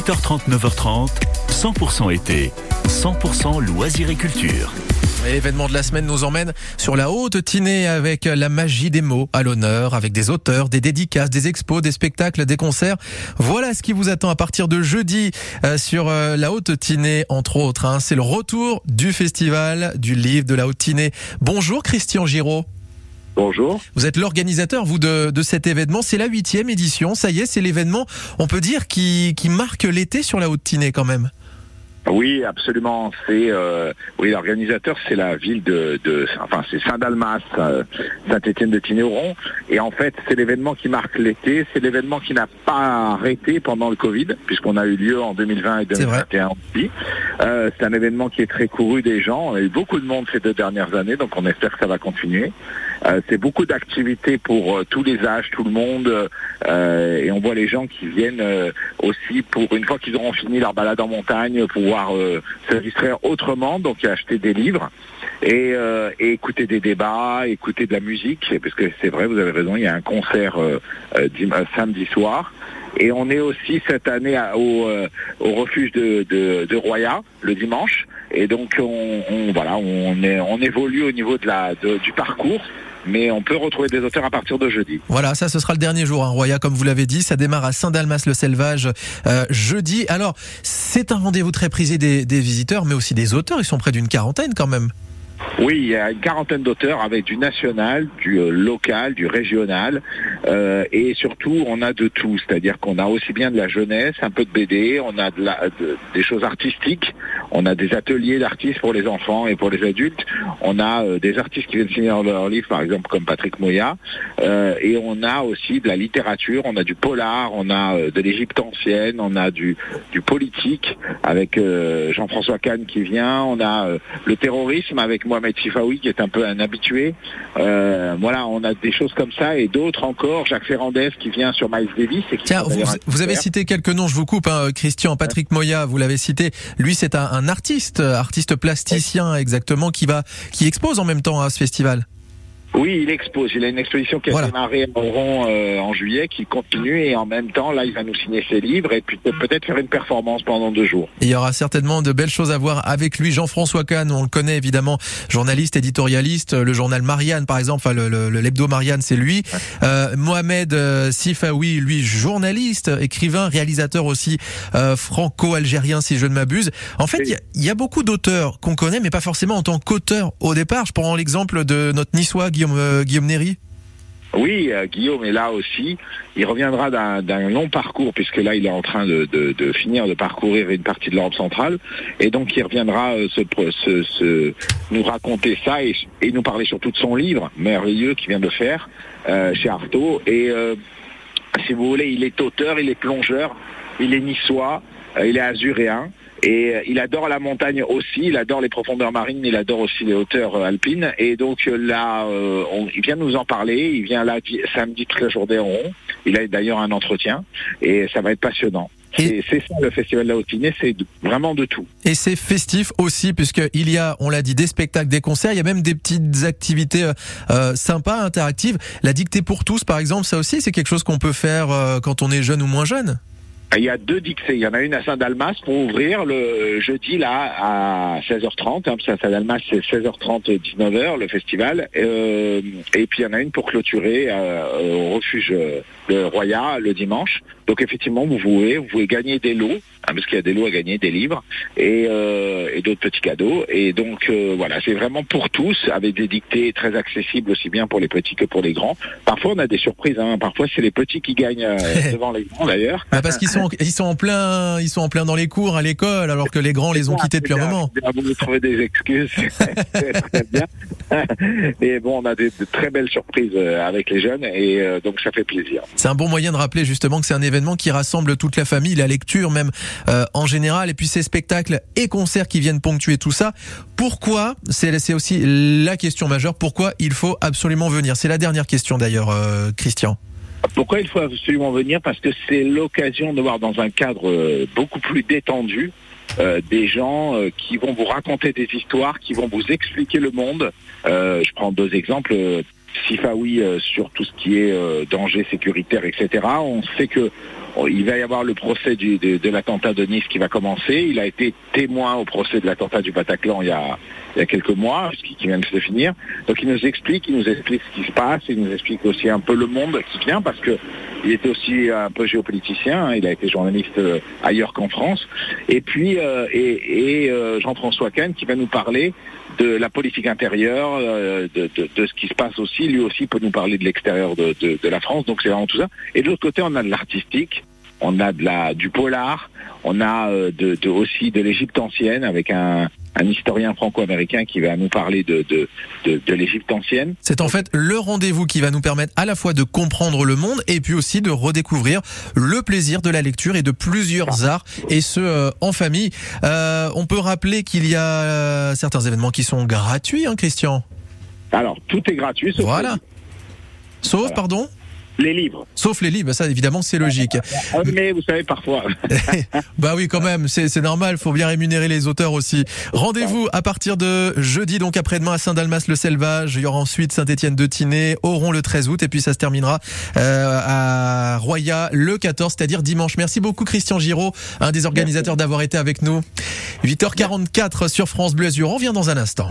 8h30, 9h30, 100% été, 100% loisirs et culture. L'événement de la semaine nous emmène sur la haute Tinée avec la magie des mots à l'honneur, avec des auteurs, des dédicaces, des expos, des spectacles, des concerts. Voilà ce qui vous attend à partir de jeudi euh, sur euh, la haute Tinée, entre autres. hein. C'est le retour du festival du livre de la haute Tinée. Bonjour Christian Giraud. Bonjour. Vous êtes l'organisateur, vous, de, de cet événement. C'est la huitième édition. Ça y est, c'est l'événement, on peut dire, qui, qui marque l'été sur la haute Tinée quand même. Oui, absolument. C'est euh, oui, l'organisateur, c'est la ville de, de enfin, c'est Saint-Dalmas, euh, Saint-Étienne de Tinéoron. Et en fait, c'est l'événement qui marque l'été. C'est l'événement qui n'a pas arrêté pendant le Covid, puisqu'on a eu lieu en 2020 et C'est vrai. 2021 aussi. Euh, c'est un événement qui est très couru des gens. On a eu beaucoup de monde ces deux dernières années, donc on espère que ça va continuer. Euh, c'est beaucoup d'activités pour tous les âges, tout le monde, et on voit les gens qui viennent aussi pour une fois qu'ils auront fini leur balade en montagne, pouvoir euh, se autrement, donc acheter des livres et, euh, écouter des débats, écouter de la musique, parce que c'est vrai, vous avez raison, il y a un concert euh, euh, euh, samedi soir. Et on est aussi cette année à- au, euh, au refuge de, de, de Roya le dimanche. Et donc on, on- voilà, on, est, on évolue au niveau de la, du parcours, mais on peut retrouver des auteurs à partir de jeudi. Voilà, ça ce sera le dernier jour, hein, Roya, comme vous l'avez dit. Ça démarre à Saint-Dalmas-le-Selvage euh, jeudi. Alors, c'est un rendez-vous très prisé des, des visiteurs, mais aussi des auteurs. Ils sont près d'une quarantaine quand même. Oui, il y a une quarantaine d'auteurs avec du national, du euh, local, du régional, euh, et surtout on a de tout, c'est-à-dire qu'on a aussi bien de la jeunesse, un peu de BD, on a des choses artistiques, on a des ateliers d'artistes pour les enfants et pour les adultes, on a euh, des artistes qui viennent signer leurs livres, par exemple comme Patrick Moya, euh, et on a aussi de la littérature, on a du polar, on a euh, de l'Égypte ancienne, on a du, du politique avec euh, Jean-François Kahn qui vient, on a euh, le terrorisme avec Mohamed Sifawi qui est un peu un habitué. Euh, voilà, on a des choses comme ça et d'autres encore. Jacques Ferrandez qui vient sur Miles Davis. Et qui Tiens, vous, vous avez cité quelques noms, je vous coupe, hein, Christian, Patrick Moya, vous l'avez cité. Lui, c'est un, un artiste, euh, artiste plasticien exactement, qui va, qui expose en même temps à ce festival. Oui, il expose. Il a une exposition qui a Voilà. démarré à Moron euh, en juillet, qui continue et en même temps, là, il va nous signer ses livres et puis peut- peut-être faire une performance pendant deux jours. Et il y aura certainement de belles choses à voir avec lui. Jean-François Kahn, on le connaît évidemment, journaliste, éditorialiste. Le journal Marianne, par exemple, enfin le, le, Marianne, c'est lui. Euh, Mohamed euh, Sifawi, lui, journaliste, écrivain, réalisateur aussi euh, franco-algérien, si je ne m'abuse. En fait, il y y, a beaucoup d'auteurs qu'on connaît, mais pas forcément en tant qu'auteur au départ. Je prends l'exemple de notre niçois, Guillaume, euh. Oui, euh, Guillaume est là aussi. Il reviendra d'un long parcours, puisque là, il est en train de, finir de parcourir une partie de l'Europe centrale. Et donc, il reviendra euh, nous raconter ça et, nous parler surtout de son livre merveilleux qu'il vient de faire euh, chez Artaud. Et si vous voulez, il est auteur, il est plongeur, il est niçois, il est azuréen. Et euh, il adore la montagne aussi, il adore les profondeurs marines, il adore aussi les hauteurs euh, alpines. Et donc euh, là, euh, on- il vient nous en parler, il vient là di- samedi toute la journée en rond. Il a d'ailleurs un entretien et ça va être passionnant. Et- C'est ça le festival de la Haute-Tinée, c'est vraiment de tout. Et c'est festif aussi, puisqu'il y a, on l'a dit, des spectacles, des concerts, il y a même des petites activités euh, sympas, interactives. La dictée pour tous, par exemple, ça aussi, c'est quelque chose qu'on peut faire euh, quand on est jeune ou moins jeune? Il y a deux dixées. Il y en a une à Saint-Dalmas pour ouvrir le jeudi là à 16h30. Hein, parce Saint-Dalmas c'est 16h30 19h le festival. Euh, et puis il y en a une pour clôturer euh, au refuge euh, de Roya le dimanche. Donc effectivement vous pouvez vous pouvez gagner des lots hein, parce qu'il y a des lots à gagner, des livres et, euh, et d'autres petits cadeaux. Et donc euh, voilà c'est vraiment pour tous avec des dictées très accessibles aussi bien pour les petits que pour les grands. Parfois on a des surprises. Hein. Parfois c'est les petits qui gagnent euh, devant les grands d'ailleurs. Bah, parce qu'ils sont, ils sont en plein, ils sont en plein dans les cours à l'école, alors que les grands les ont quittés depuis un moment. Vous nous trouvez des excuses. Très bien. Mais bon, on a des, de très belles surprises euh, avec les jeunes et euh, donc ça fait plaisir. C'est un bon moyen de rappeler justement que c'est un événement qui rassemble toute la famille, la lecture même euh, en général, et puis ces spectacles et concerts qui viennent ponctuer tout ça. Pourquoi? C'est c'est aussi la question majeure. Pourquoi il faut absolument venir? C'est la dernière question d'ailleurs, euh, Christian. Pourquoi il faut absolument venir Parce que c'est l'occasion de voir dans un cadre euh, beaucoup plus détendu euh, des gens euh, qui vont vous raconter des histoires, qui vont vous expliquer le monde. Je prends deux exemples. Sifawi sur tout ce qui est danger sécuritaire, etc. On sait que il va y avoir le procès de, l'attentat de Nice qui va commencer. Il a été témoin au procès de l'attentat du Bataclan il y a, quelques mois, ce qui, qui vient de se finir. Donc il nous explique, il nous explique ce qui se passe, il nous explique aussi un peu le monde qui vient parce que il était aussi un peu géopoliticien, hein. il a été journaliste euh, ailleurs qu'en France. Et puis euh, et, et euh, Jean-François Kahn qui va nous parler de la politique intérieure, euh, de, de- de ce qui se passe aussi. Lui aussi peut nous parler de l'extérieur de, de- de la France. Donc c'est vraiment tout ça. Et de l'autre côté, on a de l'artistique, on a de la du polar, on a euh, de, de- aussi de l'Égypte ancienne avec un, un historien franco-américain qui va nous parler de, de, de, de l'Égypte ancienne. C'est en fait le rendez-vous qui va nous permettre à la fois de comprendre le monde et puis aussi de redécouvrir le plaisir de la lecture et de plusieurs arts et ce euh, en famille. Euh, on peut rappeler qu'il y a euh, certains événements qui sont gratuits, hein, Christian? Alors tout est gratuit, sauf Voilà. Sauf, Voilà. pardon? Les livres. Sauf les livres, ça évidemment c'est logique. Ah, Mais vous savez parfois. bah oui quand même, c'est normal, faut bien rémunérer les auteurs aussi. Rendez-vous à partir de jeudi, donc après-demain à Saint-Dalmas-le-Selvage, il y aura ensuite Saint-Étienne de Tinée, Oron le 13 août et puis ça se terminera euh, à Roya le 14, c'est-à-dire dimanche. Merci beaucoup Christian Giraud, un des organisateurs d'avoir été avec nous. 8h44 sur France Bleu Azur, on revient dans un instant.